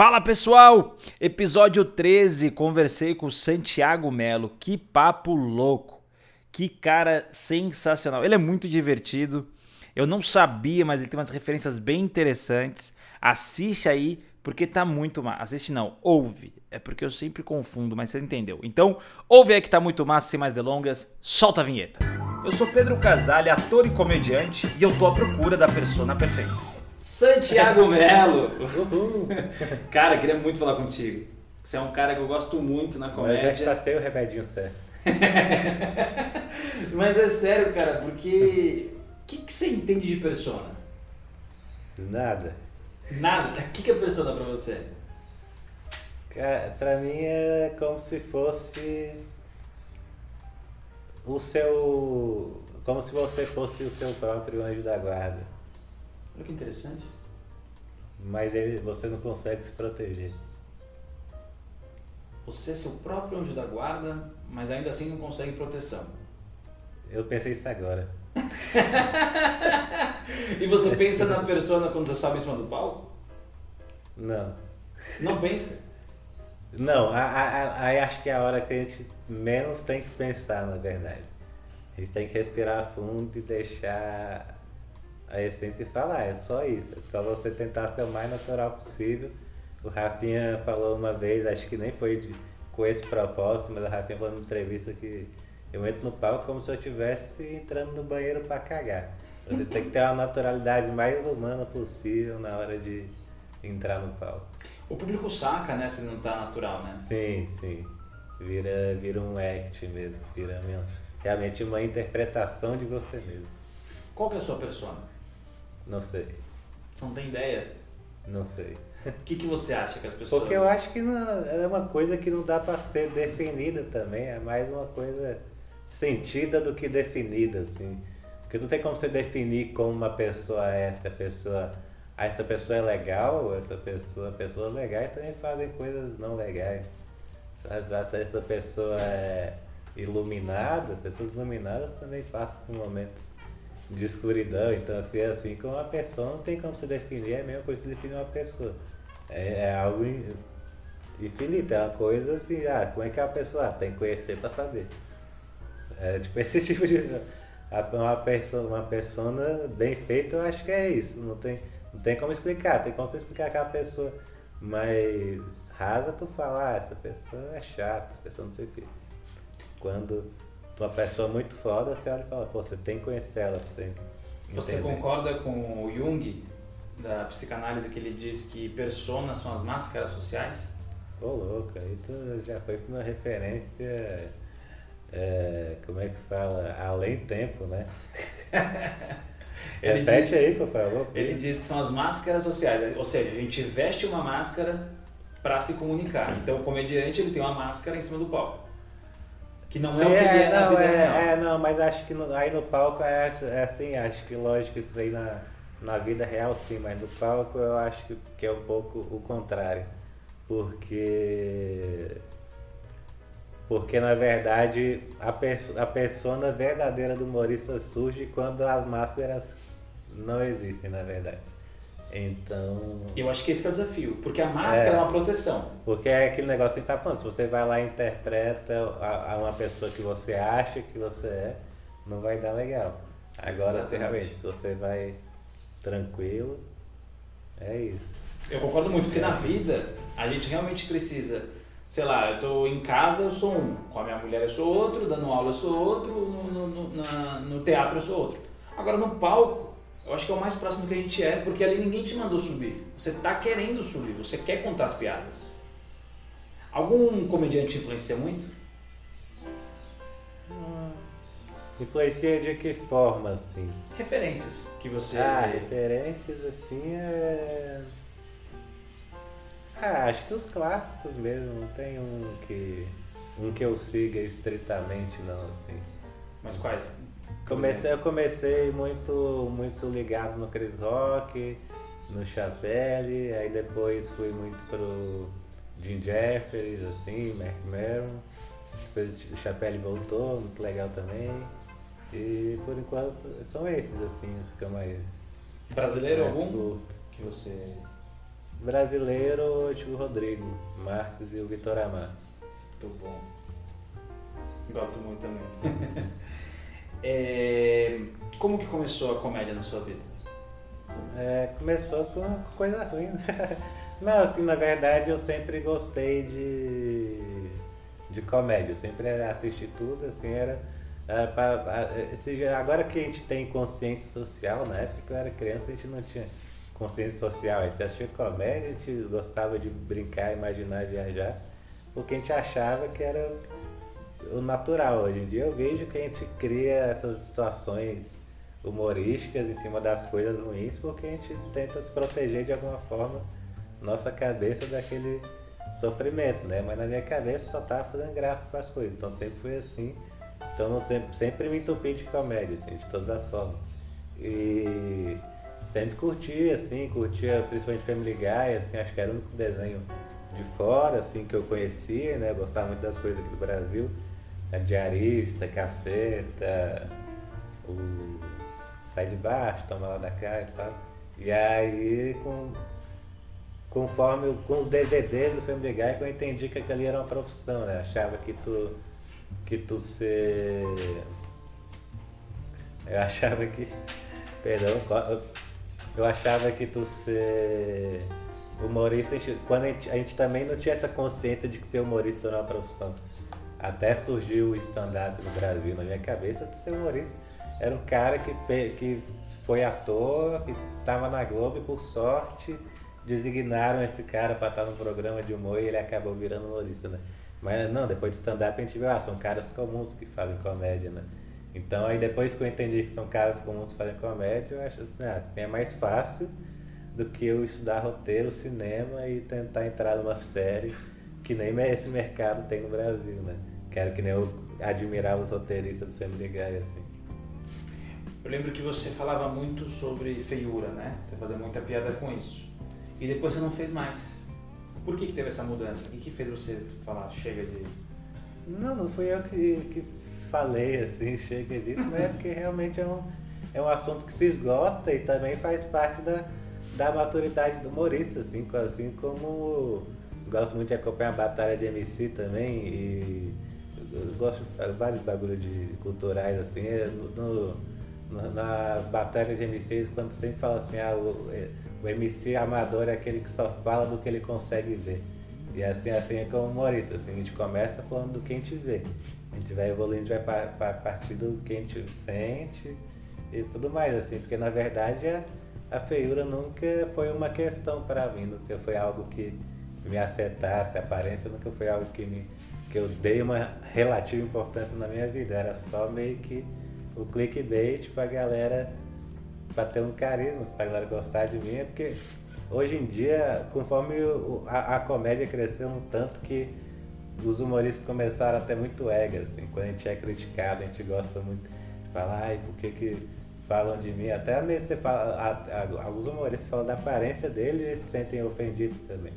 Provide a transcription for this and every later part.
Fala pessoal! Episódio 13, conversei com o Santiago Melo. Que papo louco! Que cara sensacional! Ele é muito divertido. Eu não sabia, mas ele tem umas referências bem interessantes. Assiste aí, porque tá muito massa. Assiste não, ouve. É porque eu sempre confundo, mas você entendeu. Então, ouve aí que tá muito massa, sem mais delongas. Solta a vinheta. Eu sou Pedro Casale, ator e comediante, e eu tô à procura da persona perfeita. Santiago Melo! cara, queria muito falar contigo. Você é um cara que eu gosto muito na Mas comédia. já passei o remedinho certo. Mas é sério, cara, porque. O que, que você entende de persona? Nada. Nada. O que, que é persona pra você? Ca- Pra mim é como se fosse o seu. Como se você fosse o seu próprio anjo da guarda. Olha que interessante. Mas ele, você não consegue se proteger. Você é seu próprio anjo da guarda, mas ainda assim não consegue proteção. Eu pensei isso agora. E você pensa na persona quando você sobe em cima do palco? Não. Não pensa? Não, aí acho que é a hora que a gente menos tem que pensar, na verdade. A gente tem que respirar fundo e deixar a essência falar, é só isso. É só você tentar ser o mais natural possível. O Rafinha falou uma vez, acho que nem foi de- com esse propósito, mas o Rafinha falou numa entrevista que eu entro no palco como se eu estivesse entrando no banheiro para cagar. Você tem que ter uma naturalidade mais humana possível na hora de entrar no palco. O público saca, né, se não tá natural, né? Sim, sim. Vira, vira um act mesmo. Vira realmente uma interpretação de você mesmo. Qual que é a sua persona? Não sei. Você não tem ideia? Não sei. O que, que você acha que as pessoas. Porque eu acho que não, é uma coisa que não dá pra ser definida também. É mais uma coisa sentida do que definida, assim. Porque não tem como você definir como uma pessoa é, se a pessoa. Ah, essa pessoa é legal, essa pessoa. Pessoas legais também fazem coisas não legais. Se essa pessoa é iluminada, pessoas iluminadas também passam por momentos de escuridão. Então, assim, é assim como uma pessoa não tem como se definir, é a mesma coisa que definir uma pessoa. É, é algo in- infinito, é uma coisa assim, ah, como é que é uma pessoa? Ah, tem que conhecer para saber. É tipo esse tipo de. a- Uma pessoa, uma persona bem feita, eu acho que é isso. Não tem, não tem como explicar, tem como você explicar aquela pessoa mais rasa, tu falar, ah, essa pessoa é chata, essa pessoa não sei o quê. Quando uma pessoa muito foda, você olha e fala, pô, você tem que conhecer ela pra você. Você entender. concorda com o Jung, da psicanálise, que ele diz que personas são as máscaras sociais? Ô louco, aí tu já foi pra uma referência, é, como é que fala, além tempo, né? Ele Repete diz- aí, por favor. Ele diz que são as máscaras sociais, ou seja, a gente veste uma máscara para se comunicar. Então o comediante ele tem uma máscara em cima do palco. Que não Sim, é o que ele é, na não, vida é, real. é, não, mas acho que no- aí no palco é, é assim, acho que lógico isso aí na, na vida real sim, mas no palco eu acho que, que é um pouco o contrário. Porque. Porque na verdade a, perso a persona verdadeira do humorista surge quando as máscaras não existem, na verdade. Então. Eu acho que esse que é o desafio, porque a máscara é, É. uma proteção. Porque é aquele negócio que a gente tá falando, se você vai lá e interpreta a, a uma pessoa que você acha que você é, não vai dar legal. Agora, se realmente, se você vai tranquilo, é isso. Eu concordo muito, porque na vida a gente realmente precisa, sei lá, eu tô em casa, eu sou um, com a minha mulher eu sou outro, dando aula eu sou outro, no, no, no- na- no teatro eu sou outro. Agora no palco, eu acho que é o mais próximo que a gente é, porque ali ninguém te mandou subir. Você tá querendo subir, você quer contar as piadas. Algum comediante te influencia muito? Influencia de que forma, assim? Referências que você. Ah, referências, assim, é... Ah, acho que os clássicos mesmo, não tem um que, um que eu siga estritamente, não, assim. Mas quais? Comecei, eu comecei muito, muito ligado no Chris Rock, no Chapelle, aí depois fui muito pro Jim Jeffries, assim, Mark Maron. Depois o Chapelle voltou, muito legal também. E por enquanto são esses, assim, os que eu mais. Brasileiro mais algum? curto. Que você. Brasileiro, o Rodrigo Marques e o Vitor Amar. Muito bom. Gosto muito também. é, como que começou a comédia na sua vida? É, começou com coisa ruim, né? Não, assim, na verdade eu sempre gostei de, de comédia, eu sempre assisti tudo, assim, era. Uh, pra, pra, agora que a gente tem consciência social, na época que eu era criança a gente não tinha consciência social, a gente assistia comédia, a gente gostava de brincar, imaginar, viajar, porque a gente achava que era o natural. Hoje em dia eu vejo que a gente cria essas situações humorísticas em cima das coisas ruins porque a gente tenta se proteger de alguma forma nossa cabeça daquele sofrimento, né? Mas na minha cabeça só tava fazendo graça com as coisas, então sempre foi assim. Então eu sempre, sempre me entupi de comédia, assim, de todas as formas. E sempre curtia, assim, curtia principalmente Family Guy, assim, acho que era o único desenho de fora, assim, que eu conhecia, né? Eu gostava muito das coisas aqui do Brasil. A Diarista, Caceta, o Sai de Baixo, Toma Lá da Cá e tal. E aí, com, conforme com os DVDs do Family Guy, que eu entendi que aquilo era uma profissão, né? Achava que tu, que tu ser... Eu achava que... Perdão, eu achava que tu ser humorista, quando a gente, a gente também não tinha essa consciência de que ser humorista era uma profissão. Até surgiu o stand-up no Brasil. Na minha cabeça, de ser humorista era um cara que, que foi ator, que estava na Globo e, por sorte, designaram esse cara para estar no programa de humor e ele acabou virando humorista, né? Mas não, depois de stand-up a gente viu, ah, são caras comuns que fazem comédia, né? Então aí depois que eu entendi que são caras comuns que fazem comédia, eu acho que ah, assim, é mais fácil do que eu estudar roteiro, cinema e tentar entrar numa série que nem esse mercado tem no Brasil, né? Quero que nem eu admirar os roteiristas do Family Guy, assim. Eu lembro que você falava muito sobre feiura, né? Você fazia muita piada com isso. E depois você não fez mais. Por que, que teve essa mudança? O que, que fez você falar, chega de. Não, não fui eu que, que falei assim, chega disso, mas é porque realmente é um, é um assunto que se esgota e também faz parte da, da maturidade do humorista, assim, assim como gosto muito de acompanhar a batalha de MC também e eu gosto de vários bagulhos de culturais assim, é, no, no, nas batalhas de MCs quando sempre fala assim, ah, o, é, o MC amador é aquele que só fala do que ele consegue ver. E assim, assim é como humorista, assim, a gente começa falando do que a gente vê. A gente vai evoluindo, a gente vai para partir do que a gente sente e tudo mais, assim, porque na verdade a, a feiura nunca foi uma questão para mim, nunca foi algo que me afetasse, a aparência nunca foi algo que, me, que eu dei uma relativa importância na minha vida, era só meio que o clickbait pra galera, pra ter um carisma, pra galera gostar de mim, é porque hoje em dia, conforme a, a comédia cresceu um tanto que os humoristas começaram a ter muito ego, assim, quando a gente é criticado, a gente gosta muito de falar, ai, por que que falam de mim? Até mesmo você fala, a, a, alguns humoristas falam da aparência dele e se sentem ofendidos também.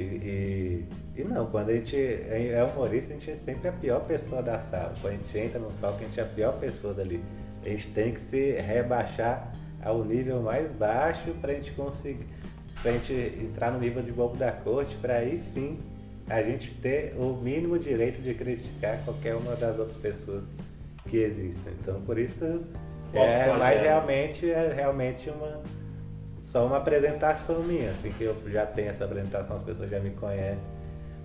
E, e, e, não, quando a gente é, é humorista, a gente é sempre a pior pessoa da sala. Quando a gente entra no palco, a gente é a pior pessoa dali. A gente tem que se rebaixar ao nível mais baixo para a gente conseguir, para a gente entrar no nível de bobo da corte, para aí sim a gente ter o mínimo direito de criticar qualquer uma das outras pessoas que existem. Então, por isso, é, mas realmente é realmente uma só uma apresentação minha, assim que eu já tenho essa apresentação, as pessoas já me conhecem.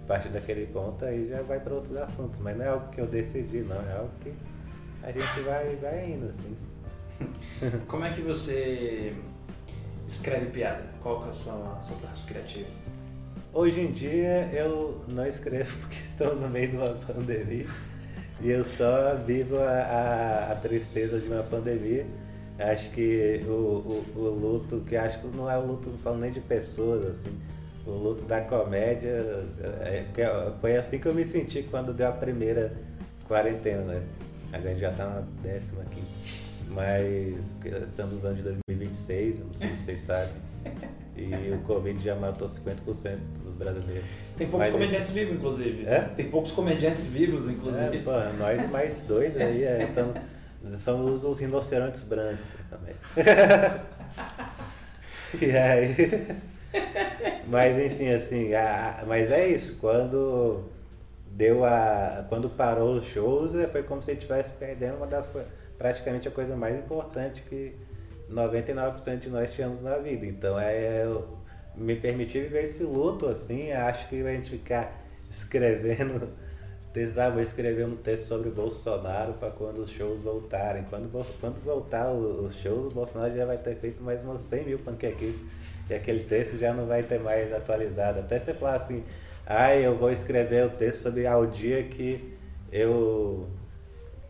A partir daquele ponto aí já vai para outros assuntos, mas não é algo que eu decidi, não, é algo que a gente vai, vai indo, assim. Como é que você escreve piada? Qual é o seu processo criativo? Hoje em dia eu não escrevo porque estou no meio de uma pandemia e eu só vivo a, a, a tristeza de uma pandemia. Acho que o, o, o, luto, que acho que não é o luto, não falo nem de pessoas, assim, o luto da comédia, é, é foi assim que eu me senti quando deu a primeira quarentena, né? A gente já está na décima aqui. Mas estamos nos anos de 2026, não sei se vocês sabem. E o Covid já matou 50% dos brasileiros. Tem poucos Mas comediantes vivos, inclusive. É? Tem poucos comediantes vivos, inclusive. É, pô, nós mais dois aí, é, estamos, somos os rinocerontes brancos também. e aí. mas enfim, assim, a, mas é isso, quando deu a. Quando parou os shows, é, foi como se estivesse perdendo uma das praticamente a coisa mais importante que 99% de nós tínhamos na vida. Então é me permitir viver esse luto, assim, acho que a gente ficar escrevendo ah, vou escrever um texto sobre Bolsonaro para quando os shows voltarem. Quando, quando voltar os shows, o Bolsonaro já vai ter feito mais umas 100 mil panqueques e aquele texto já não vai ter mais atualizado. Até você falar assim, ah, eu vou escrever o texto sobre ao dia que eu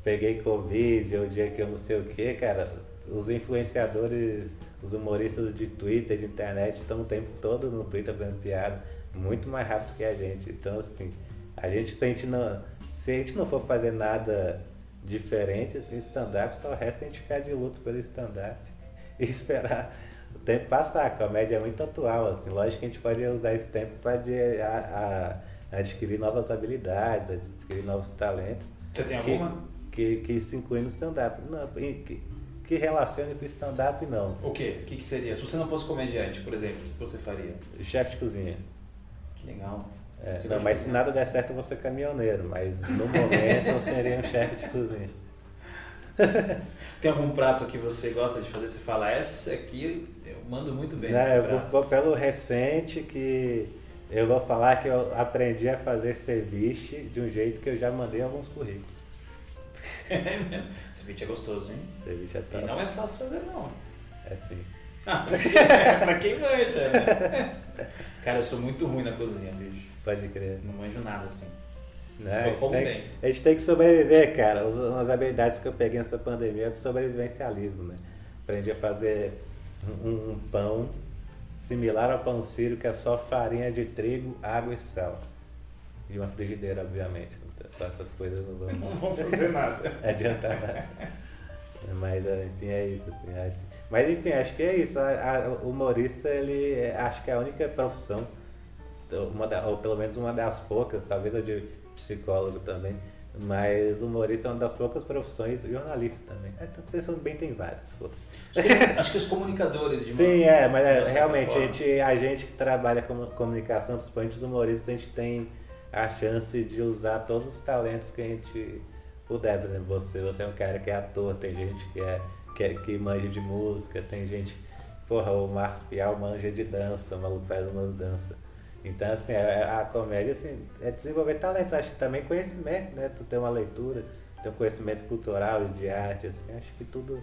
peguei Covid, o dia que eu não sei o que, cara. Os influenciadores, os humoristas de Twitter, de internet, estão o tempo todo no Twitter fazendo piada, muito mais rápido que a gente. Então, assim, a gente, se a gente não, se a gente não for fazer nada diferente, assim, stand-up, só resta a gente ficar de luto pelo stand-up e esperar o tempo passar. A comédia é muito atual, assim, lógico que a gente pode usar esse tempo para adquirir novas habilidades, adquirir novos talentos. Você tem que, alguma? Que, que se inclui no stand-up. Que, que relacione com o stand-up, não. O quê? O que, que seria? Se você não fosse comediante, por exemplo, o que você faria? Chefe de cozinha. Que legal. É, não, mas se nada der certo, eu vou ser caminhoneiro. Mas no momento eu seria um chefe de cozinha. Tem algum prato que você gosta de fazer? Você fala, essa aqui eu mando muito bem. Não, eu vou, vou, pelo recente que eu vou falar que eu aprendi a fazer ceviche de um jeito que eu já mandei alguns currículos. É mesmo? Ceviche é gostoso, hein? Ceviche é top. E não é fácil fazer, não. É sim. Ah, pra quem manja, né? Cara, eu sou muito ruim na cozinha, bicho. Pode crer. Não manjo nada assim. Né? Eu como tem. A gente tem que sobreviver, cara. Umas habilidades que eu peguei nessa pandemia é do sobrevivencialismo, né? Aprendi a fazer um, um pão similar ao pão sírio, que é só farinha de trigo, água e sal. E uma frigideira, obviamente. Então, essas coisas não vão, não vão fazer nada. adiantar nada. Mas, enfim, é isso. Assim, acho. Mas, enfim, acho que é isso. o humorista, ele acho que é a única profissão, uma da, ou pelo menos uma das poucas, talvez a de psicólogo também, mas humorista é uma das poucas profissões, jornalista também. É, então, vocês bem tem vários. Acho que, acho que os comunicadores de Sim, é, mas é, realmente a gente, a gente que trabalha com comunicação, principalmente os humoristas, a gente tem a chance de usar todos os talentos que a gente puder. Por exemplo, você, você é um cara que é ator, tem gente que é que, é, que manja de música, tem gente. Porra, o Márcio Pial manja de dança, o maluco faz umas danças. Então, assim, a, é, a comédia assim, é desenvolver talento, acho que também conhecimento, né? Tu tem uma leitura, tem um conhecimento cultural e de arte, assim, acho que tudo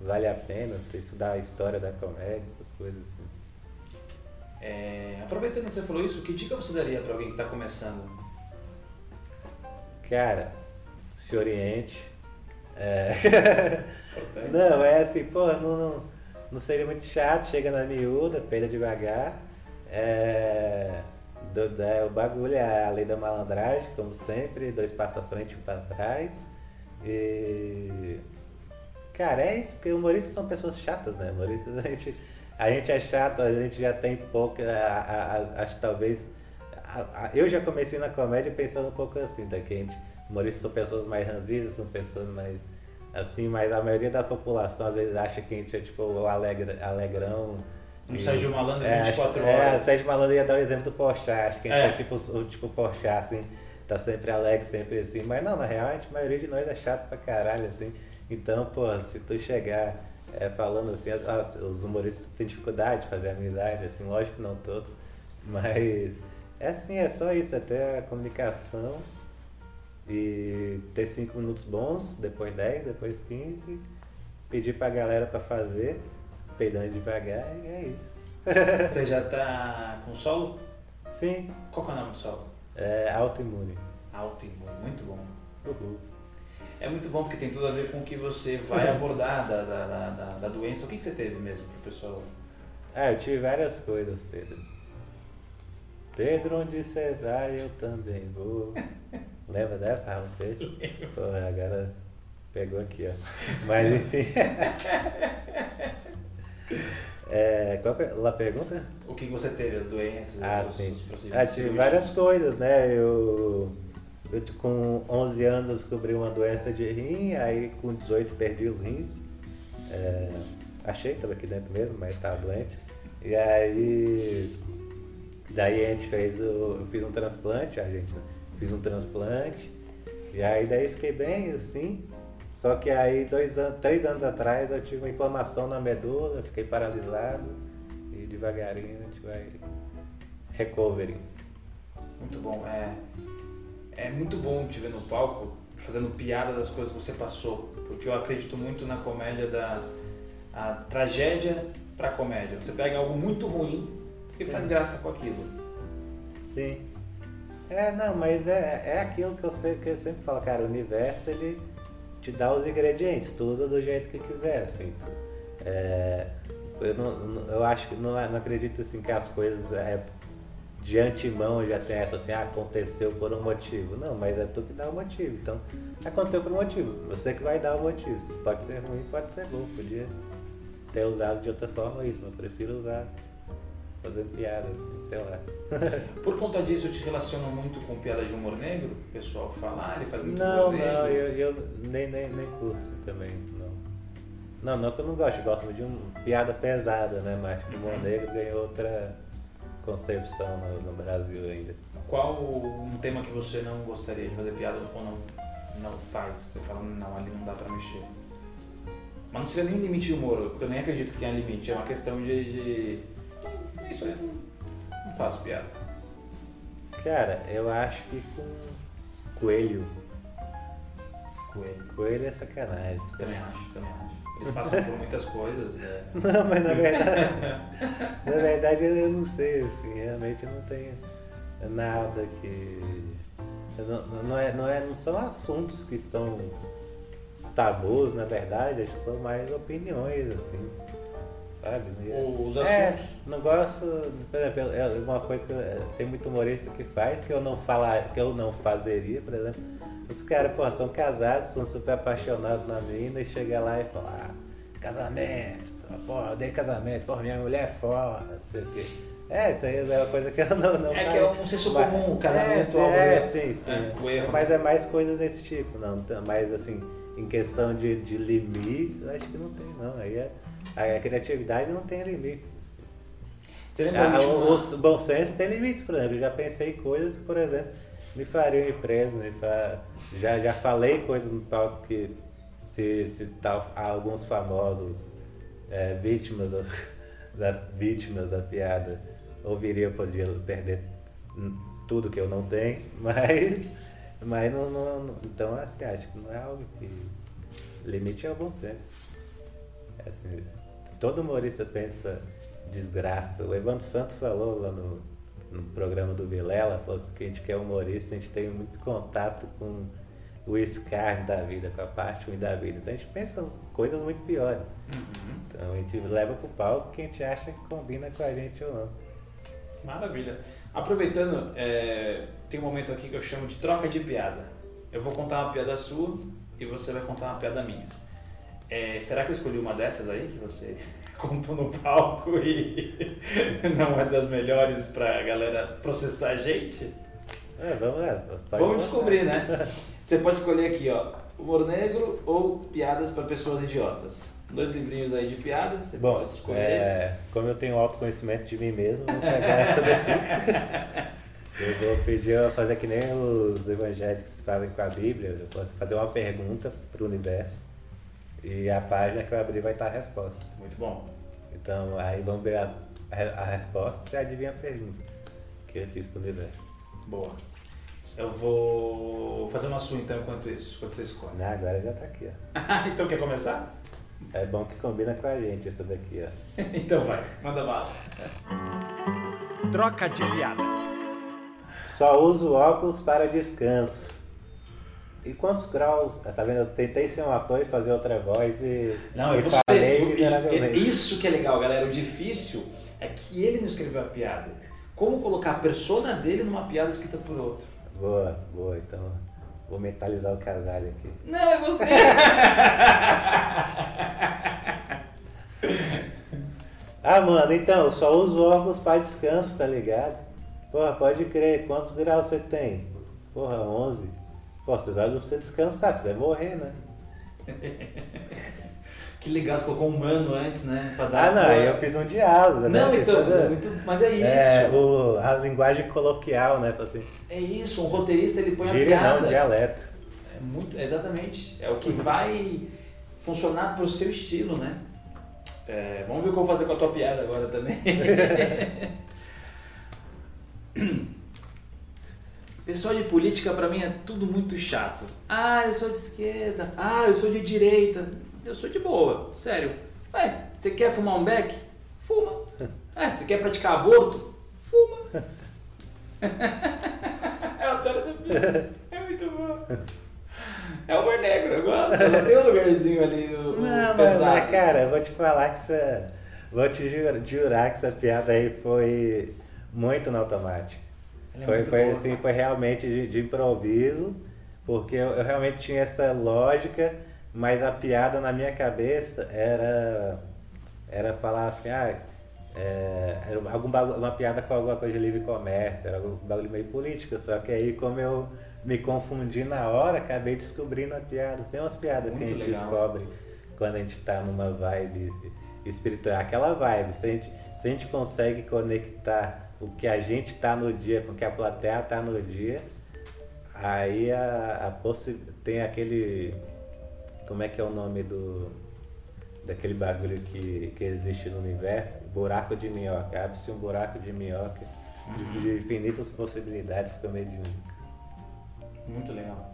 vale a pena, tu estudar a história da comédia, essas coisas assim. É, aproveitando que você falou isso, que dica você daria para alguém que está começando? Cara, se oriente. É... não, é assim, pô, não, não, não seria muito chato, chega na miúda, peida devagar é, do, do, é, o bagulho é a lei da malandragem, como sempre, dois passos para frente e um para trás. E. Cara, é isso, porque humoristas são pessoas chatas, né? Humoristas a gente, a gente é chato, a gente já tem pouca. Acho que talvez. A, a, eu já comecei na comédia pensando um pouco assim, tá? Que a gente, humoristas são pessoas mais ranzidas, são pessoas mais. Assim, mas a maioria da população às vezes acha que a gente é tipo o alegre, alegrão um Sérgio Malandro é, 24 horas. É, o Sérgio Malandro ia dar o exemplo do Porchat, acho que a gente é, é tipo o tipo Porchat, assim, tá sempre alegre, sempre assim. Mas não, na real, a, gente, a maioria de nós é chato pra caralho, assim. Então, pô, se tu chegar é, falando assim, as, as, os humoristas têm dificuldade de fazer amizade, assim, lógico que não todos, mas é assim, é só isso, até a comunicação e ter cinco minutos bons, depois 10, depois 15, pedir pra galera pra fazer peidando devagar e é isso. Você já tá com solo? Sim. Qual é o nome do solo? É autoimune. Autoimune, muito bom. Uhul. É muito bom porque tem tudo a ver com o que você vai abordar da, da, da, da, doença. O que, que você teve mesmo pro pessoal? Ah, eu tive várias coisas, Pedro. Pedro, onde você vai, eu também vou. Lembra dessa, você? Pô, agora pegou aqui, ó. Mas enfim. É, qual é a pergunta? O que você teve, as doenças, ah, os, sim. os procedimentos? Ah, tive várias coisas, né? Eu, eu com 11 anos descobri uma doença de rim, aí com 18 perdi os rins. É, achei, estava aqui dentro mesmo, mas estava doente. E aí Daí a gente fez o. Eu fiz um transplante, a gente, né? Fiz um transplante. E aí daí fiquei bem assim. Só que aí dois anos, três anos atrás eu tive uma inflamação na medula, fiquei paralisado e devagarinho a gente vai recovery. Muito bom. É, é muito bom te ver no palco fazendo piada das coisas que você passou, porque eu acredito muito na comédia da a tragédia para comédia. Você pega algo muito ruim e faz graça com aquilo. Sim. É, não, mas é, é aquilo que eu, sei, que eu sempre falo, cara, o universo ele te dá os ingredientes, tu usa do jeito que quiser, assim. Tu, é, eu, não, eu acho que não, não acredito assim que as coisas é, de antemão já tem essa assim, ah, aconteceu por um motivo. Não, mas é tu que dá o motivo. Então, aconteceu por um motivo. Você que vai dar o motivo. Pode ser ruim, pode ser bom. Podia ter usado de outra forma isso, mas eu prefiro usar fazendo piadas, sei lá. Por conta disso, eu te relaciono muito com piadas de humor negro? O pessoal fala, ah, ele faz muito não, humor negro. Não, eu, eu nem, nem, nem curto assim, também, não. Não, não que eu não gosto, eu gosto de uma piada pesada, né? Mas o humor negro ganhou outra concepção no, no, Brasil ainda. Qual um tema que você não gostaria de fazer piada ou não, não faz? Você fala, não, ali não dá pra mexer. Mas não precisa nem limite de humor, porque eu nem acredito que tenha limite, é uma questão de, de isso aí não, não faço piada. Cara, eu acho que com coelho. Coelho. Coelho é sacanagem. Também acho, também acho. Eles passam por muitas coisas. É... Não, mas na verdade. na verdade eu não sei, assim, realmente eu não tenho nada que. Não, não, é, não, é, não são assuntos que são tabus, na verdade, são mais opiniões, assim sabe? Os é, assuntos. É, não gosto, por exemplo, é uma coisa que tem muito humorista que faz que eu não falar, que eu não fazeria, por exemplo. Os caras, pô, são casados, são super apaixonados na mina e chega lá e fala, ah, casamento, pô, eu dei casamento, pô, minha mulher é foda, não sei o quê. É, isso aí é uma coisa que eu não. não é que é um senso comum, o casamento. É, é, sim, sim. É, mas é mais coisa desse tipo, não. Mais assim, em questão de, de limites, acho que não tem, não. Aí é a criatividade não tem limites. Você lembra ah, bom senso tem limites, por exemplo. Eu já pensei coisas que, por exemplo, me fariam ir preso. Me far... já, já falei coisas no palco que se, se tal, alguns famosos é, vítimas, das, da, vítimas da piada ouviriam, eu poderia perder tudo que eu não tenho, mas, mas não, não, então assim, acho que não é algo que. Limite é o bom senso. Assim, todo humorista pensa desgraça. O Evandro Santos falou lá no, no programa do Vilela, falou assim, que a gente que é humorista, a gente tem muito contato com o escárnio da vida, com a parte ruim da vida. Então a gente pensa coisas muito piores. Uhum. Então a gente leva pro palco que a gente acha que combina com a gente ou não. Maravilha. Aproveitando, é, tem um momento aqui que eu chamo de troca de piada. Eu vou contar uma piada sua e você vai contar uma piada minha. É, será que eu escolhi uma dessas aí que você contou no palco e não é das melhores pra galera processar a gente? É, vamos lá. Vamos descobrir, né? Você pode escolher aqui, ó, humor negro ou piadas para pessoas idiotas. Dois livrinhos aí de piadas, você Bom, pode escolher. É, como eu tenho autoconhecimento de mim mesmo, vou pegar essa daqui. Eu vou pedir a fazer que nem os evangélicos fazem com a Bíblia. Eu posso fazer uma pergunta para o universo e a página que eu abrir vai estar a resposta. Muito bom. Então aí vamos ver a, a, resposta você adivinha a pergunta que eu fiz pro universo. Boa. Eu vou fazer uma sua então enquanto isso, quando você escolhe. Não, agora já tá aqui, ó. então quer começar? É bom que combina com a gente essa daqui, ó. então vai, manda bala. Troca de piada. Só uso óculos para descanso. E quantos graus? Tá vendo? Eu tentei ser um ator e fazer outra voz e. Não, eu falei Isso que é legal, galera. O difícil é que ele não escreveu a piada. Como colocar a persona dele numa piada escrita por outro? Boa, boa. Então, vou mentalizar o casalho aqui. Não, é você! ah, mano, então, eu só uso óculos para descanso, tá ligado? Porra, pode crer. Quantos graus você tem? Porra, 11. Pô, seus olhos não precisam descansar, precisa morrer, né? Que legal, você colocou um mano antes, né? Pra dar ah, não, aí eu fiz um diálogo, né? Não, então, mas é, muito, mas é, é isso. É, o, a linguagem coloquial, né? Assim. É isso, um roteirista ele põe Gíria, a piada. Não, dialeto. É muito, exatamente. É o que vai funcionar pro seu estilo, né? É, vamos ver o que eu vou fazer com a tua piada agora também. Pessoal de política para mim é tudo muito chato. Ah, eu sou de esquerda. Ah, eu sou de direita. Eu sou de boa, sério. Ué, você quer fumar um beck? Fuma. É, você quer praticar aborto? Fuma. eu adoro essa piada. É muito bom. É humor negro, eu gosto. Ela tem um lugarzinho ali. O, Não, mas, mas, cara, eu vou te falar que essa. Vou te jurar, que essa piada aí foi muito no automático. É foi, foi, assim, foi realmente de, de improviso, porque eu, eu, realmente tinha essa lógica, mas a piada na minha cabeça era, era falar assim, ah, é, era algum bagulho, uma piada com alguma coisa de livre comércio, era algum bagulho meio político, só que aí como eu me confundi na hora, acabei descobrindo a piada. Tem umas piadas Muito que a gente legal. descobre quando a gente está numa vibe espiritual, aquela vibe, se a gente, se a gente consegue conectar o que a gente está no dia com o que a plateia está no dia, aí a, a possi tem aquele. Como é que é o nome do. daquele bagulho que, que existe no universo? Buraco de minhoca. Abre-se um buraco de minhoca uhum. de, infinitas possibilidades comediantes. Muito legal.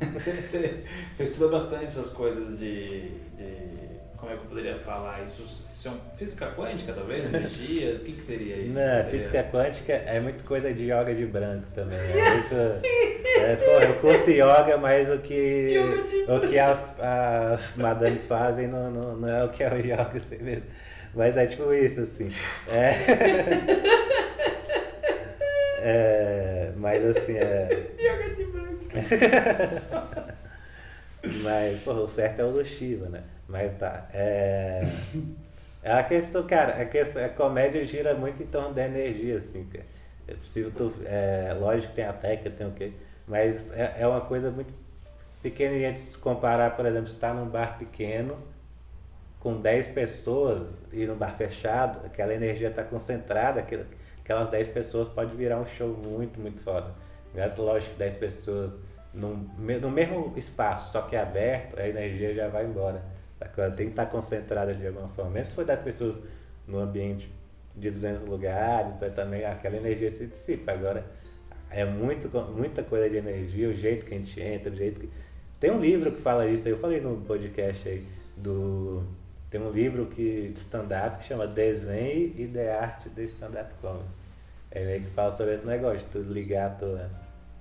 você, você, você, estuda bastante essas coisas de, de como é que eu poderia falar isso? Isso é física quântica, talvez? Energias? O que, que seria isso? Não, física quântica é muito coisa de yoga de branco também. É muito. é, pô, eu curto yoga, mas o que, o que as, as madames fazem não, não, não é o que é o yoga assim mesmo. Mas é tipo isso, assim. É, é mas assim, é. Yoga de branco. Mas, pô, o certo é o do Shiva, né? Mas tá. É, é a questão, cara, a, questão, a comédia gira muito em torno da energia, assim. É possível tu, é, lógico que tem a técnica, tem o quê? Mas é, é uma coisa muito pequenininha de se comparar, por exemplo, se tá num bar pequeno com 10 pessoas e no bar fechado, aquela energia está concentrada, aquelas 10 pessoas pode virar um show muito, muito foda. Lógico que 10 pessoas no, no mesmo espaço, só que é aberto, a energia já vai embora. Ela tem que estar concentrada de alguma forma. Mesmo se for das pessoas no ambiente de 200 lugares, aí também aquela energia se dissipa. Agora, é muito, muita coisa de energia, o jeito que a gente entra, o jeito que... Tem um livro que fala isso, eu falei no podcast aí, do... Tem um livro que, de stand-up que chama Desenho e de Arte de Stand-up Comedy. É meio que fala sobre esse negócio, tu ligar a tua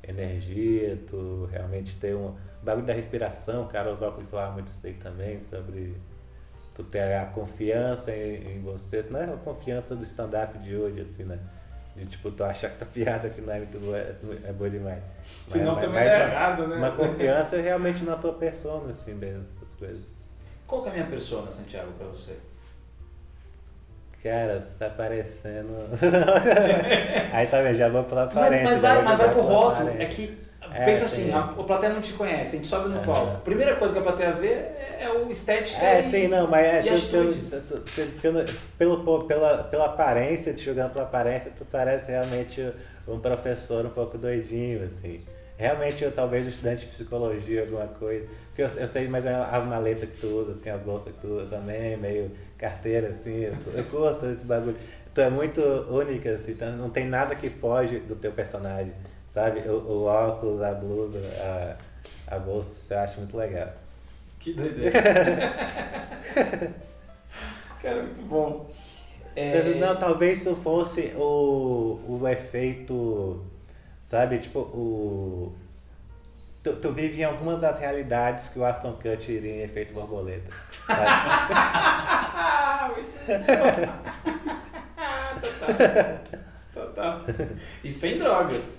energia, tu realmente ter um bagulho da respiração, cara, os óculos falavam muito isso aí também, sobre tu ter a confiança em, em você, não é a confiança do stand-up de hoje, assim, né? De tipo, tu achar que tá piada que não é muito boa, é boa demais. Senão mas, também mas, é errado, né? Uma confiança realmente na tua persona, assim mesmo, essas coisas. Qual que é a minha persona, Santiago, pra você? Cara, você tá parecendo. Aí tá vendo, já vou falar pra Mas, mas vai, mas vai pro rótulo. É que é, Pensa assim, a, a plateia não te conhece, a gente sobe no é. palco. A primeira coisa que a plateia vê é, é o estética É, e, sim, não, mas é, se, se, se, pelo, pela, pela aparência, te julgando pela aparência, tu parece realmente um professor um pouco doidinho, assim. Realmente, eu, talvez um estudante de psicologia, alguma coisa. Porque eu, eu sei mais ou menos as maletas que tu usa, assim, as bolsas que tu usa também, meio carteira, assim. Eu, eu curto esse bagulho. Tu é muito única, assim, então não tem nada que foge do teu personagem. Sabe? O, o óculos, a blusa, a, a bolsa, você acha muito legal. Que doideira. Cara, muito bom. É... Não, talvez isso fosse o, o efeito, sabe? Tipo, o. Tu, tu vive em alguma das realidades que o Aston Kutcher iria em efeito borboleta. Total. Total. E sem drogas.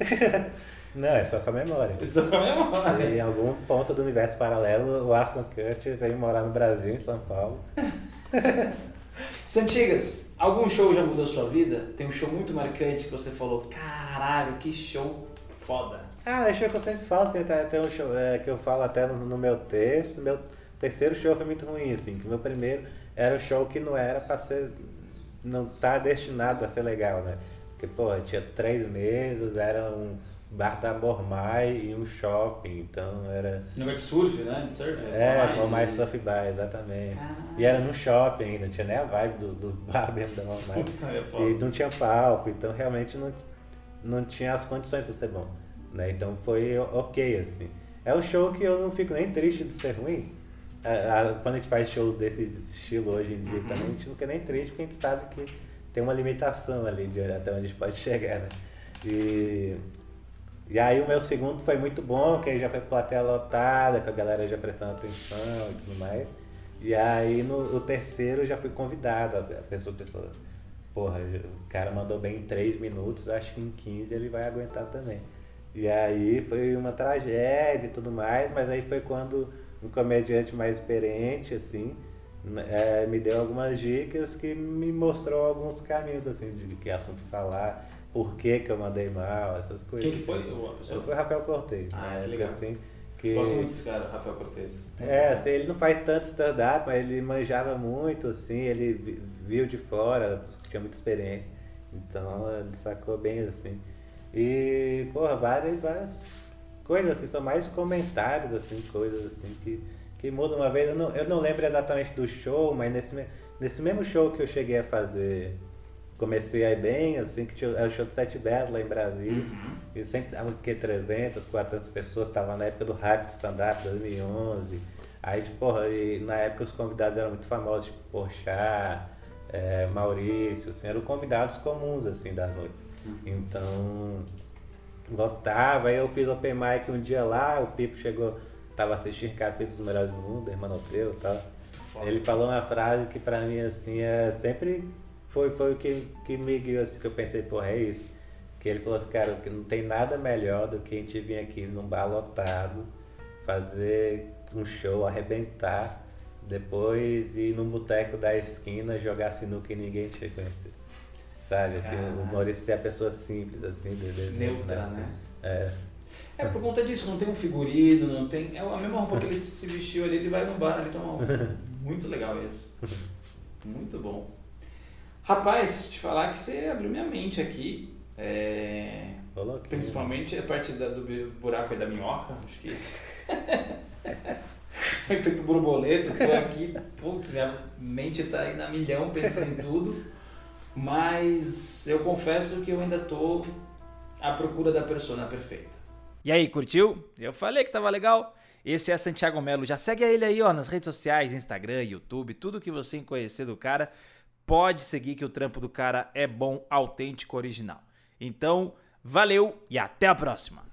Não, é só com a memória. É só com a memória. E em algum ponto do universo paralelo, o Aston Kutcher veio morar no Brasil, em São Paulo. Santigas, algum show já mudou sua vida? Tem um show muito marcante que você falou, caralho, que show foda. Ah, é show que eu sempre falo, tem, tem um show é, que eu falo até no, no meu texto. Meu, terceiro show foi muito ruim, assim, que o meu primeiro era um show que não era pra ser. não tá destinado a ser legal, né? Porque, pô, tinha três meses, era um bar da Mormai e um shopping, então era. Negócio de surf, né? De surf? É, Mormai Surf Bar, exatamente. Ah. E era no shopping ainda, não tinha nem a vibe do, do bar mesmo da Mormai. é e não tinha palco, então realmente não, não tinha as condições para ser bom. Né? Então foi ok, assim. É um show que eu não fico nem triste de ser ruim. Quando a gente faz shows desse estilo hoje em dia uhum. também, a gente não fica nem triste porque a gente sabe que tem uma limitação ali de até onde a gente pode chegar, né? E, e aí o meu segundo foi muito bom, que aí já foi plateia lotada, com a galera já prestando atenção e tudo mais. E aí no o terceiro já fui convidado, a pessoa, a pessoa, porra, o cara mandou bem em 3 minutos, acho que em 15 ele vai aguentar também. E aí foi uma tragédia e tudo mais, mas aí foi quando um comediante mais experiente, assim, é, me deu algumas dicas que me mostrou alguns caminhos, assim, de que assunto falar, por que que eu mandei mal, essas coisas. Quem que foi a pessoa? Foi Rafael Cortez. Ah, é legal. Assim, que... Gosto muito desse cara, Rafael Cortez. É, assim, ele não faz tanto stand-up, mas ele manjava muito, assim, ele viu de fora, tinha muita experiência. Então ele sacou bem, assim. E, porra, várias, várias coisas assim, são mais comentários, assim, coisas assim que, que mudam uma vez. Eu não, eu não lembro exatamente do show, mas nesse, nesse mesmo show que eu cheguei a fazer, comecei aí bem, assim, que tinha, é o show do Sete Belo lá em Brasília. Uhum. E sempre dava que 300, 400 pessoas, estava na época do hype do stand-up, 2011. Aí, tipo, porra, e na época os convidados eram muito famosos, tipo, Porchat, é, Maurício, assim, eram convidados comuns, assim, das noites. Então, lotava. Aí eu fiz open mic um dia lá, o Pipo chegou, tava assistindo Capítulo dos Melhores do Mundo, Hermanoteu e tal. Ele falou uma frase que pra mim, assim, é sempre foi, foi o que, que me guiou, assim, que eu pensei, porra, é isso. Que ele falou assim, cara, que não tem nada melhor do que a gente vir aqui num bar lotado, fazer um show, arrebentar, depois ir no boteco da esquina, jogar sinuca e ninguém te reconhecer. Sabe, assim, o Maurício é a pessoa simples, assim, de, neutra, né? É. É por conta disso, não tem um figurino, não tem. É a mesma roupa que ele se vestiu ali, ele vai no bar ali tomar um. Muito legal isso. Muito bom. Rapaz, te falar que você abriu minha mente aqui. É... Principalmente a parte da, do buraco e da minhoca, acho que isso. Efeito borboleta, tô aqui, putz, minha mente tá aí na milhão pensando em tudo. Mas eu confesso que eu ainda tô à procura da persona perfeita. E aí, curtiu? Eu falei que tava legal. Esse é Santiago Melo. Já segue ele aí, ó, nas redes sociais, Instagram, YouTube, tudo que você conhecer do cara, pode seguir que o trampo do cara é bom, autêntico, original. Então, valeu e até a próxima.